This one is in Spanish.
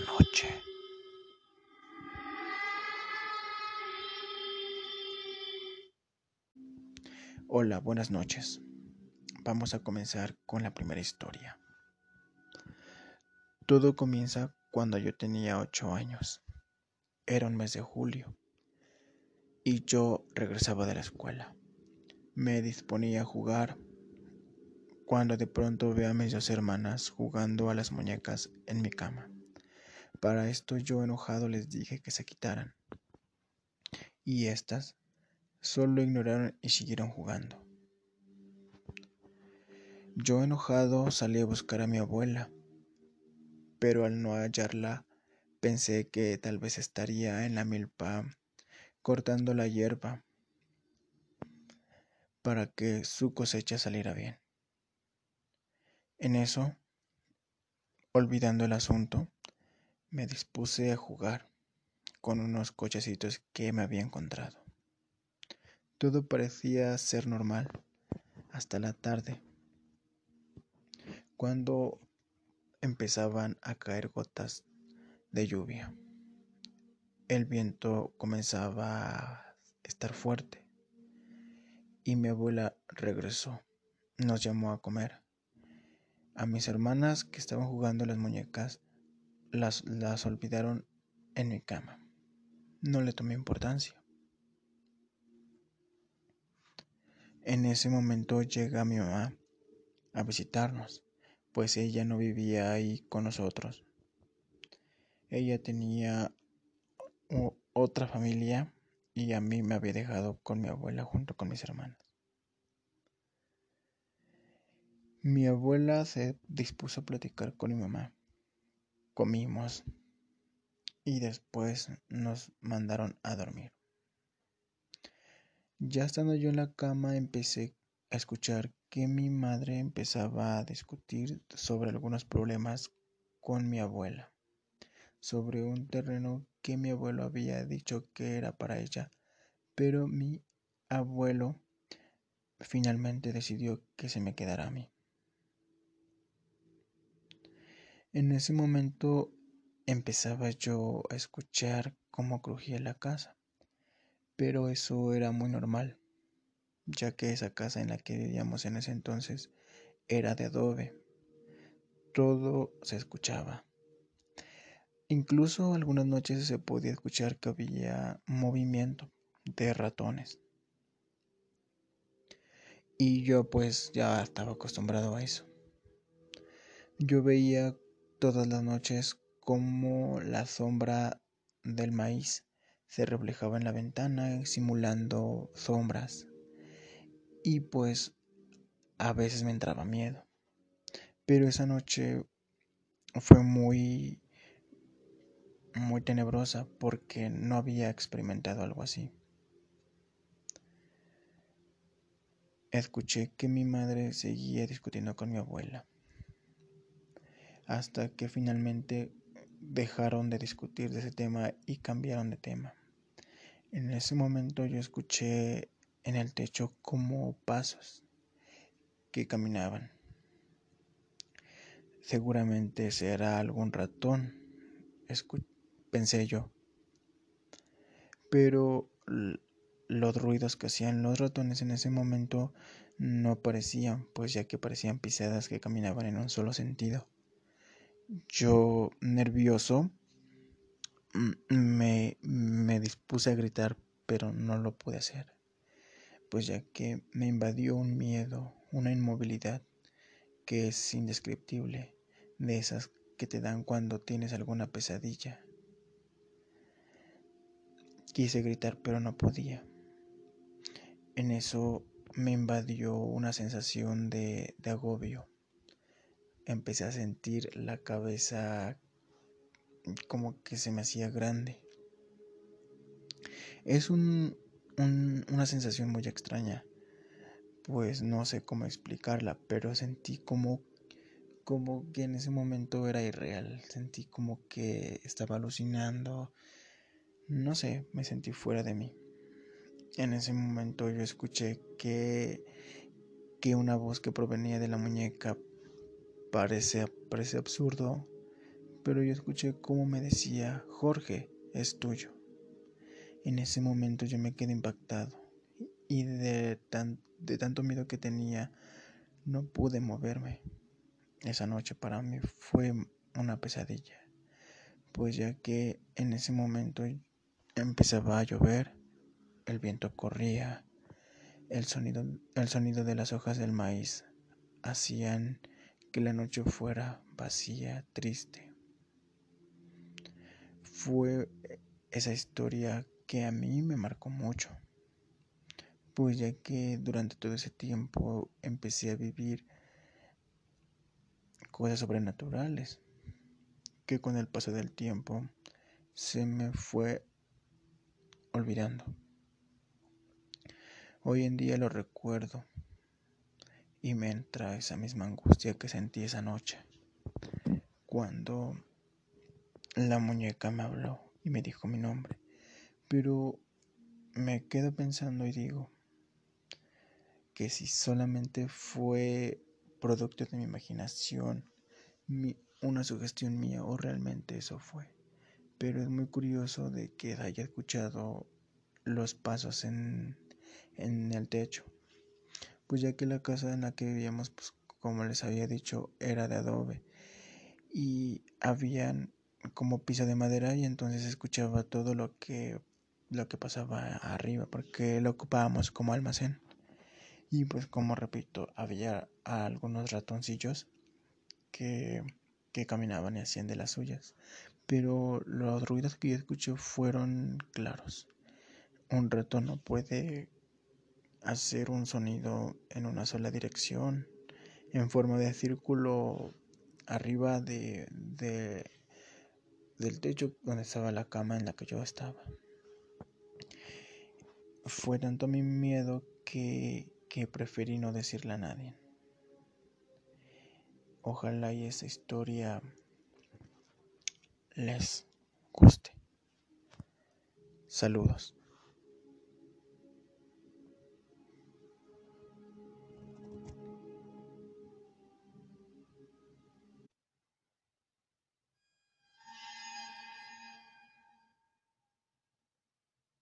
noche. Hola, buenas noches. Vamos a comenzar con la primera historia. Todo comienza cuando yo tenía ocho años. Era un mes de julio y yo regresaba de la escuela. Me disponía a jugar cuando de pronto veo a mis dos hermanas jugando a las muñecas en mi cama. Para esto yo enojado les dije que se quitaran. Y éstas solo ignoraron y siguieron jugando. Yo enojado salí a buscar a mi abuela, pero al no hallarla pensé que tal vez estaría en la milpa cortando la hierba para que su cosecha saliera bien. En eso, olvidando el asunto, me dispuse a jugar con unos cochecitos que me había encontrado. Todo parecía ser normal hasta la tarde, cuando empezaban a caer gotas de lluvia. El viento comenzaba a estar fuerte y mi abuela regresó. Nos llamó a comer. A mis hermanas que estaban jugando las muñecas las, las olvidaron en mi cama. No le tomé importancia. En ese momento llega mi mamá a visitarnos, pues ella no vivía ahí con nosotros. Ella tenía otra familia y a mí me había dejado con mi abuela junto con mis hermanas. Mi abuela se dispuso a platicar con mi mamá. Comimos y después nos mandaron a dormir. Ya estando yo en la cama empecé a escuchar que mi madre empezaba a discutir sobre algunos problemas con mi abuela, sobre un terreno que mi abuelo había dicho que era para ella, pero mi abuelo finalmente decidió que se me quedara a mí. En ese momento empezaba yo a escuchar cómo crujía la casa, pero eso era muy normal, ya que esa casa en la que vivíamos en ese entonces era de adobe. Todo se escuchaba. Incluso algunas noches se podía escuchar que había movimiento de ratones. Y yo pues ya estaba acostumbrado a eso. Yo veía todas las noches como la sombra del maíz se reflejaba en la ventana simulando sombras y pues a veces me entraba miedo. Pero esa noche fue muy muy tenebrosa porque no había experimentado algo así. Escuché que mi madre seguía discutiendo con mi abuela hasta que finalmente dejaron de discutir de ese tema y cambiaron de tema. En ese momento yo escuché en el techo como pasos que caminaban. Seguramente será algún ratón, pensé yo. Pero los ruidos que hacían los ratones en ese momento no parecían, pues ya que parecían pisadas que caminaban en un solo sentido. Yo, nervioso, mm, me, me dispuse a gritar, pero no lo pude hacer, pues ya que me invadió un miedo, una inmovilidad que es indescriptible, de esas que te dan cuando tienes alguna pesadilla. Quise gritar, pero no podía. En eso me invadió una sensación de, de agobio empecé a sentir la cabeza como que se me hacía grande. Es un, una sensación muy extraña, pues no sé cómo explicarla, pero sentí como, como que en ese momento era irreal, sentí como que estaba alucinando, no sé, me sentí fuera de mí. En ese momento yo escuché que, que una voz que provenía de la muñeca Parece, parece absurdo, pero yo escuché cómo me decía, Jorge, es tuyo. En ese momento yo me quedé impactado y de, de tanto miedo que tenía no pude moverme. Esa noche para mí fue una pesadilla, pues ya que en ese momento empezaba a llover, el viento corría, el sonido, el sonido de las hojas del maíz hacían que la noche fuera vacía, triste. Fue esa historia que a mí me marcó mucho, pues ya que durante todo ese tiempo empecé a vivir cosas sobrenaturales que con el paso del tiempo se me fue olvidando. Hoy en día lo recuerdo y me entra esa misma angustia que sentí esa noche cuando la muñeca me habló y me dijo mi nombre. Pero me quedo pensando y digo que si solamente fue producto de mi imaginación, una sugestión mía o realmente eso fue. Pero es muy curioso de que haya escuchado los pasos en, en el techo. Pues ya que la casa en la que vivíamos, pues como les había dicho, era de adobe. Y habían como piso de madera y entonces escuchaba todo lo que lo que pasaba arriba porque lo ocupábamos como almacén. Y pues como repito había algunos ratoncillos que, que caminaban y hacían de las suyas. Pero los ruidos que yo escuché fueron claros. Un ratón no puede hacer un sonido en una sola dirección en forma de círculo arriba de, de del techo donde estaba la cama en la que yo estaba. Fue tanto mi miedo que, que preferí no decirle a nadie. Ojalá y esa historia les guste. Saludos.